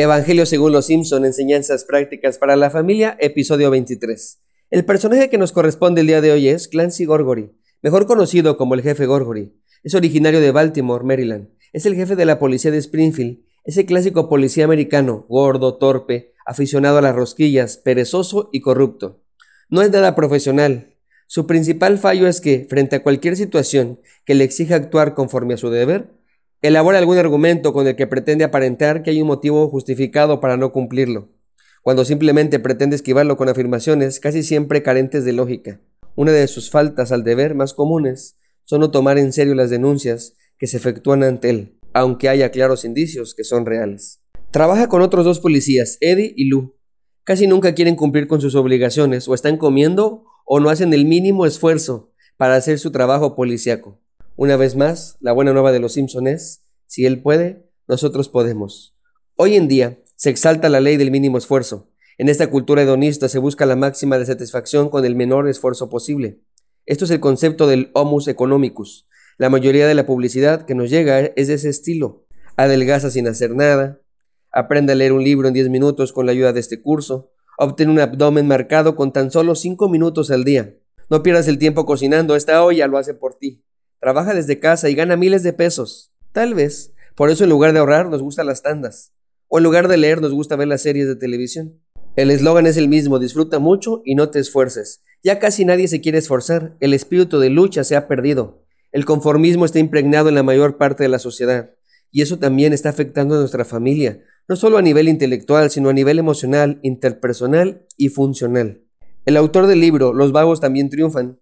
Evangelio según los Simpson, enseñanzas prácticas para la familia, episodio 23. El personaje que nos corresponde el día de hoy es Clancy Gorgory, mejor conocido como el jefe Gorgory. Es originario de Baltimore, Maryland. Es el jefe de la policía de Springfield. Es el clásico policía americano, gordo, torpe, aficionado a las rosquillas, perezoso y corrupto. No es nada profesional. Su principal fallo es que, frente a cualquier situación que le exija actuar conforme a su deber, elabora algún argumento con el que pretende aparentar que hay un motivo justificado para no cumplirlo, cuando simplemente pretende esquivarlo con afirmaciones casi siempre carentes de lógica. Una de sus faltas al deber más comunes son no tomar en serio las denuncias que se efectúan ante él, aunque haya claros indicios que son reales. Trabaja con otros dos policías, Eddie y Lou. Casi nunca quieren cumplir con sus obligaciones, o están comiendo o no hacen el mínimo esfuerzo para hacer su trabajo policíaco. Una vez más, la buena nueva de los Simpson es, si él puede, nosotros podemos. Hoy en día se exalta la ley del mínimo esfuerzo. En esta cultura hedonista se busca la máxima de satisfacción con el menor esfuerzo posible. Esto es el concepto del homus economicus. La mayoría de la publicidad que nos llega es de ese estilo. Adelgaza sin hacer nada, aprende a leer un libro en 10 minutos con la ayuda de este curso, obtén un abdomen marcado con tan solo 5 minutos al día. No pierdas el tiempo cocinando, esta olla lo hace por ti trabaja desde casa y gana miles de pesos. Tal vez, por eso en lugar de ahorrar nos gustan las tandas, o en lugar de leer nos gusta ver las series de televisión. El eslogan es el mismo, disfruta mucho y no te esfuerces. Ya casi nadie se quiere esforzar, el espíritu de lucha se ha perdido. El conformismo está impregnado en la mayor parte de la sociedad, y eso también está afectando a nuestra familia, no solo a nivel intelectual, sino a nivel emocional, interpersonal y funcional. El autor del libro Los vagos también triunfan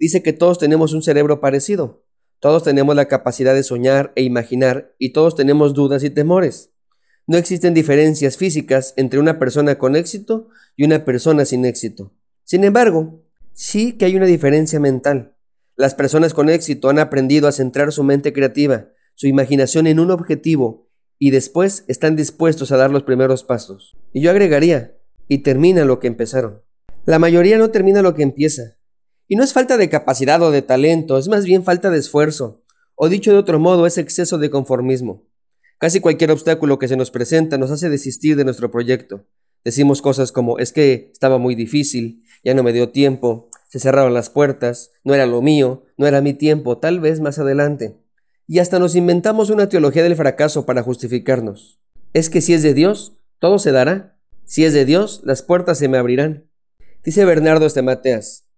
dice que todos tenemos un cerebro parecido, todos tenemos la capacidad de soñar e imaginar y todos tenemos dudas y temores. No existen diferencias físicas entre una persona con éxito y una persona sin éxito. Sin embargo, sí que hay una diferencia mental. Las personas con éxito han aprendido a centrar su mente creativa, su imaginación en un objetivo y después están dispuestos a dar los primeros pasos. Y yo agregaría, y termina lo que empezaron. La mayoría no termina lo que empieza, y no es falta de capacidad o de talento, es más bien falta de esfuerzo, o dicho de otro modo, es exceso de conformismo. Casi cualquier obstáculo que se nos presenta nos hace desistir de nuestro proyecto. Decimos cosas como es que estaba muy difícil, ya no me dio tiempo, se cerraron las puertas, no era lo mío, no era mi tiempo, tal vez más adelante. Y hasta nos inventamos una teología del fracaso para justificarnos. Es que si es de Dios, todo se dará. Si es de Dios, las puertas se me abrirán. Dice Bernardo Estemateas,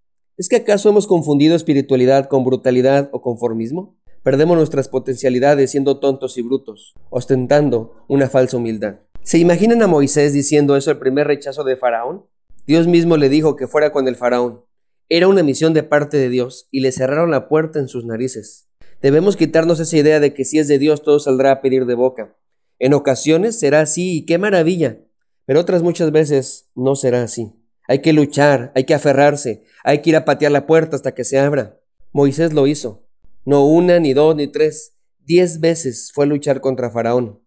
¿Es que acaso hemos confundido espiritualidad con brutalidad o conformismo? Perdemos nuestras potencialidades siendo tontos y brutos, ostentando una falsa humildad. ¿Se imaginan a Moisés diciendo eso el primer rechazo de Faraón? Dios mismo le dijo que fuera con el Faraón. Era una misión de parte de Dios y le cerraron la puerta en sus narices. Debemos quitarnos esa idea de que si es de Dios todo saldrá a pedir de boca. En ocasiones será así y qué maravilla, pero otras muchas veces no será así. Hay que luchar, hay que aferrarse, hay que ir a patear la puerta hasta que se abra. Moisés lo hizo. No una, ni dos, ni tres. Diez veces fue a luchar contra Faraón.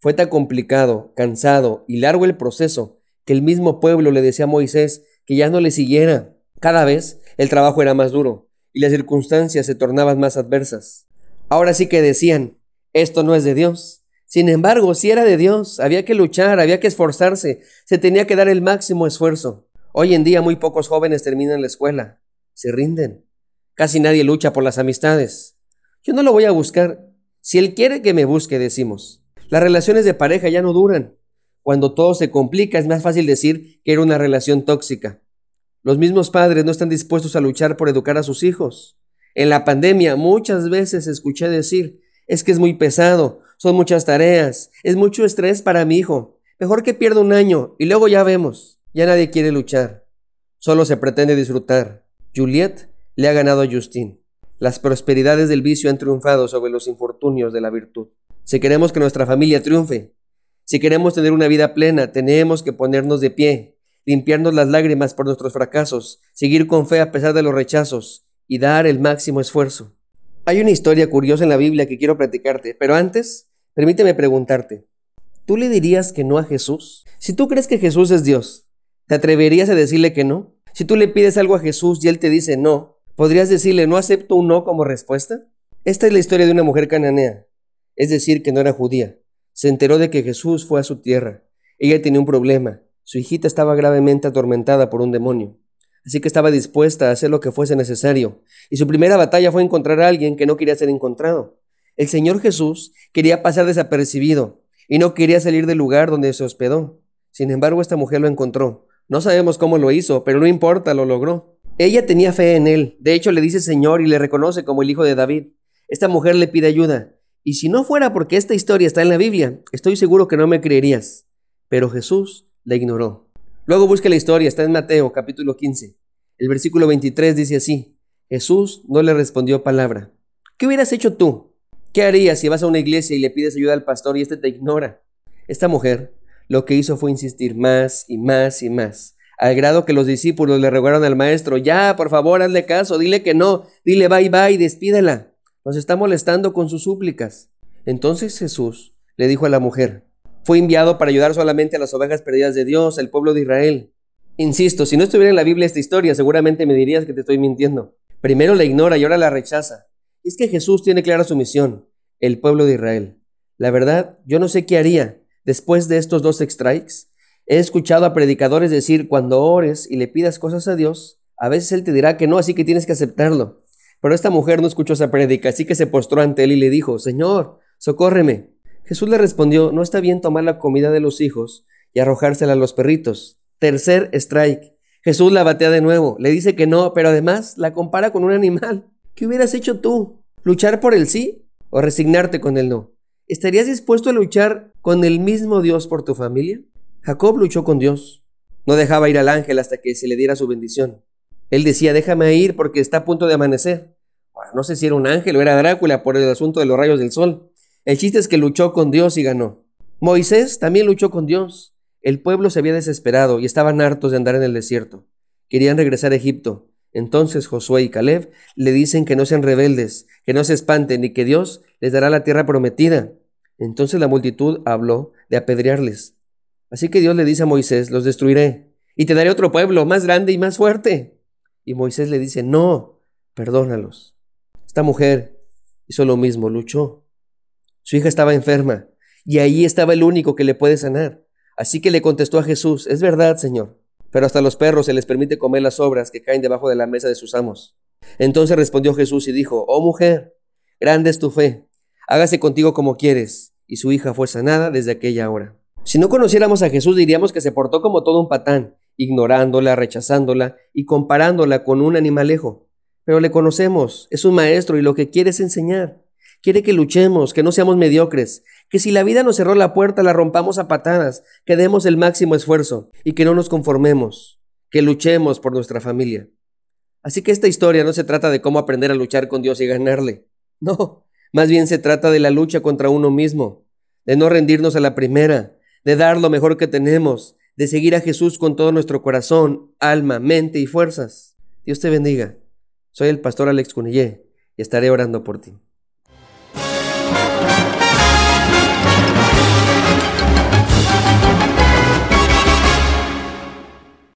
Fue tan complicado, cansado y largo el proceso que el mismo pueblo le decía a Moisés que ya no le siguiera. Cada vez el trabajo era más duro y las circunstancias se tornaban más adversas. Ahora sí que decían, esto no es de Dios. Sin embargo, si era de Dios, había que luchar, había que esforzarse, se tenía que dar el máximo esfuerzo. Hoy en día muy pocos jóvenes terminan la escuela, se rinden. Casi nadie lucha por las amistades. Yo no lo voy a buscar. Si él quiere que me busque, decimos. Las relaciones de pareja ya no duran. Cuando todo se complica es más fácil decir que era una relación tóxica. Los mismos padres no están dispuestos a luchar por educar a sus hijos. En la pandemia muchas veces escuché decir, es que es muy pesado, son muchas tareas, es mucho estrés para mi hijo. Mejor que pierda un año y luego ya vemos. Ya nadie quiere luchar, solo se pretende disfrutar. Juliet le ha ganado a Justin. Las prosperidades del vicio han triunfado sobre los infortunios de la virtud. Si queremos que nuestra familia triunfe, si queremos tener una vida plena, tenemos que ponernos de pie, limpiarnos las lágrimas por nuestros fracasos, seguir con fe a pesar de los rechazos y dar el máximo esfuerzo. Hay una historia curiosa en la Biblia que quiero platicarte, pero antes, permíteme preguntarte, ¿tú le dirías que no a Jesús? Si tú crees que Jesús es Dios, ¿Te atreverías a decirle que no? Si tú le pides algo a Jesús y él te dice no, ¿podrías decirle no acepto un no como respuesta? Esta es la historia de una mujer cananea, es decir, que no era judía. Se enteró de que Jesús fue a su tierra Ella tenía un problema. Su hijita estaba gravemente atormentada por un demonio. Así que estaba dispuesta a hacer lo que fuese necesario. Y su primera batalla fue encontrar a alguien que no quería ser encontrado. El Señor Jesús quería pasar desapercibido y no quería salir del lugar donde se hospedó. Sin embargo, esta mujer lo encontró. No sabemos cómo lo hizo, pero no importa, lo logró. Ella tenía fe en él. De hecho, le dice Señor y le reconoce como el hijo de David. Esta mujer le pide ayuda. Y si no fuera porque esta historia está en la Biblia, estoy seguro que no me creerías. Pero Jesús la ignoró. Luego busque la historia, está en Mateo capítulo 15. El versículo 23 dice así, Jesús no le respondió palabra. ¿Qué hubieras hecho tú? ¿Qué harías si vas a una iglesia y le pides ayuda al pastor y éste te ignora? Esta mujer lo que hizo fue insistir más y más y más, al grado que los discípulos le rogaron al maestro, ya, por favor, hazle caso, dile que no, dile bye bye, despídela. Nos está molestando con sus súplicas. Entonces Jesús le dijo a la mujer, fue enviado para ayudar solamente a las ovejas perdidas de Dios, el pueblo de Israel. Insisto, si no estuviera en la Biblia esta historia, seguramente me dirías que te estoy mintiendo. Primero la ignora y ahora la rechaza. es que Jesús tiene clara su misión, el pueblo de Israel. La verdad, yo no sé qué haría después de estos dos strikes. He escuchado a predicadores decir, cuando ores y le pidas cosas a Dios, a veces Él te dirá que no, así que tienes que aceptarlo. Pero esta mujer no escuchó esa prédica, así que se postró ante él y le dijo, Señor, socórreme. Jesús le respondió, no está bien tomar la comida de los hijos y arrojársela a los perritos. Tercer strike. Jesús la batea de nuevo, le dice que no, pero además la compara con un animal. ¿Qué hubieras hecho tú? ¿Luchar por el sí o resignarte con el no? ¿Estarías dispuesto a luchar con el mismo Dios por tu familia? Jacob luchó con Dios. No dejaba ir al ángel hasta que se le diera su bendición. Él decía, déjame ir porque está a punto de amanecer. No sé si era un ángel o era Drácula por el asunto de los rayos del sol. El chiste es que luchó con Dios y ganó. Moisés también luchó con Dios. El pueblo se había desesperado y estaban hartos de andar en el desierto. Querían regresar a Egipto. Entonces Josué y Caleb le dicen que no sean rebeldes, que no se espanten y que Dios les dará la tierra prometida. Entonces la multitud habló de apedrearles. Así que Dios le dice a Moisés, los destruiré y te daré otro pueblo más grande y más fuerte. Y Moisés le dice, no, perdónalos. Esta mujer hizo lo mismo, luchó. Su hija estaba enferma y ahí estaba el único que le puede sanar. Así que le contestó a Jesús, es verdad, Señor, pero hasta los perros se les permite comer las obras que caen debajo de la mesa de sus amos. Entonces respondió Jesús y dijo, oh mujer, grande es tu fe, hágase contigo como quieres. Y su hija fue sanada desde aquella hora. Si no conociéramos a Jesús diríamos que se portó como todo un patán, ignorándola, rechazándola y comparándola con un animalejo. Pero le conocemos, es un maestro y lo que quiere es enseñar. Quiere que luchemos, que no seamos mediocres, que si la vida nos cerró la puerta la rompamos a patadas, que demos el máximo esfuerzo y que no nos conformemos, que luchemos por nuestra familia. Así que esta historia no se trata de cómo aprender a luchar con Dios y ganarle. No, más bien se trata de la lucha contra uno mismo, de no rendirnos a la primera, de dar lo mejor que tenemos, de seguir a Jesús con todo nuestro corazón, alma, mente y fuerzas. Dios te bendiga. Soy el pastor Alex Cunillé y estaré orando por ti.